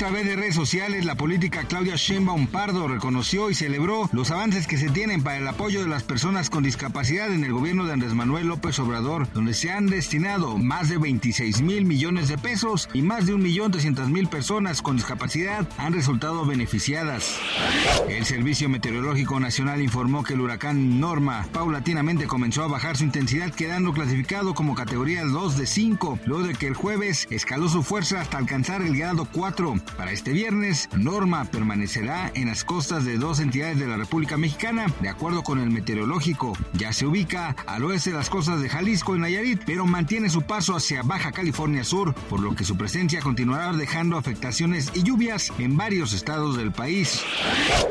A través de redes sociales, la política Claudia Sheinbaum Pardo reconoció y celebró los avances que se tienen para el apoyo de las personas con discapacidad en el gobierno de Andrés Manuel López Obrador, donde se han destinado más de 26 mil millones de pesos y más de 1.300.000 personas con discapacidad han resultado beneficiadas. El Servicio Meteorológico Nacional informó que el huracán Norma paulatinamente comenzó a bajar su intensidad, quedando clasificado como categoría 2 de 5, luego de que el jueves escaló su fuerza hasta alcanzar el grado 4. Para este viernes, Norma permanecerá en las costas de dos entidades de la República Mexicana, de acuerdo con el meteorológico. Ya se ubica al oeste de las costas de Jalisco y Nayarit, pero mantiene su paso hacia Baja California Sur, por lo que su presencia continuará dejando afectaciones y lluvias en varios estados del país.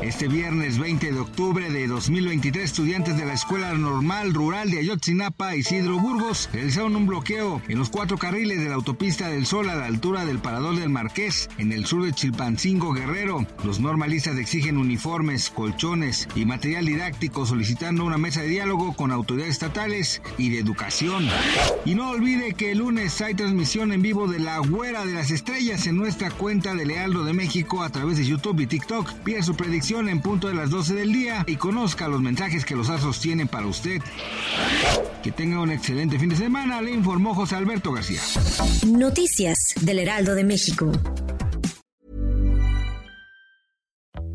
Este viernes 20 de octubre de 2023, estudiantes de la Escuela Normal Rural de Ayotzinapa, Isidro Burgos, realizaron un bloqueo en los cuatro carriles de la autopista del Sol a la altura del Parador del Marqués, en el sur de Chilpancingo Guerrero. Los normalistas exigen uniformes, colchones y material didáctico solicitando una mesa de diálogo con autoridades estatales y de educación. Y no olvide que el lunes hay transmisión en vivo de la Güera de las Estrellas en nuestra cuenta de Lealdo de México a través de YouTube y TikTok. Pide su predicción en punto de las 12 del día y conozca los mensajes que los astros tienen para usted. Que tenga un excelente fin de semana, le informó José Alberto García. Noticias del Heraldo de México.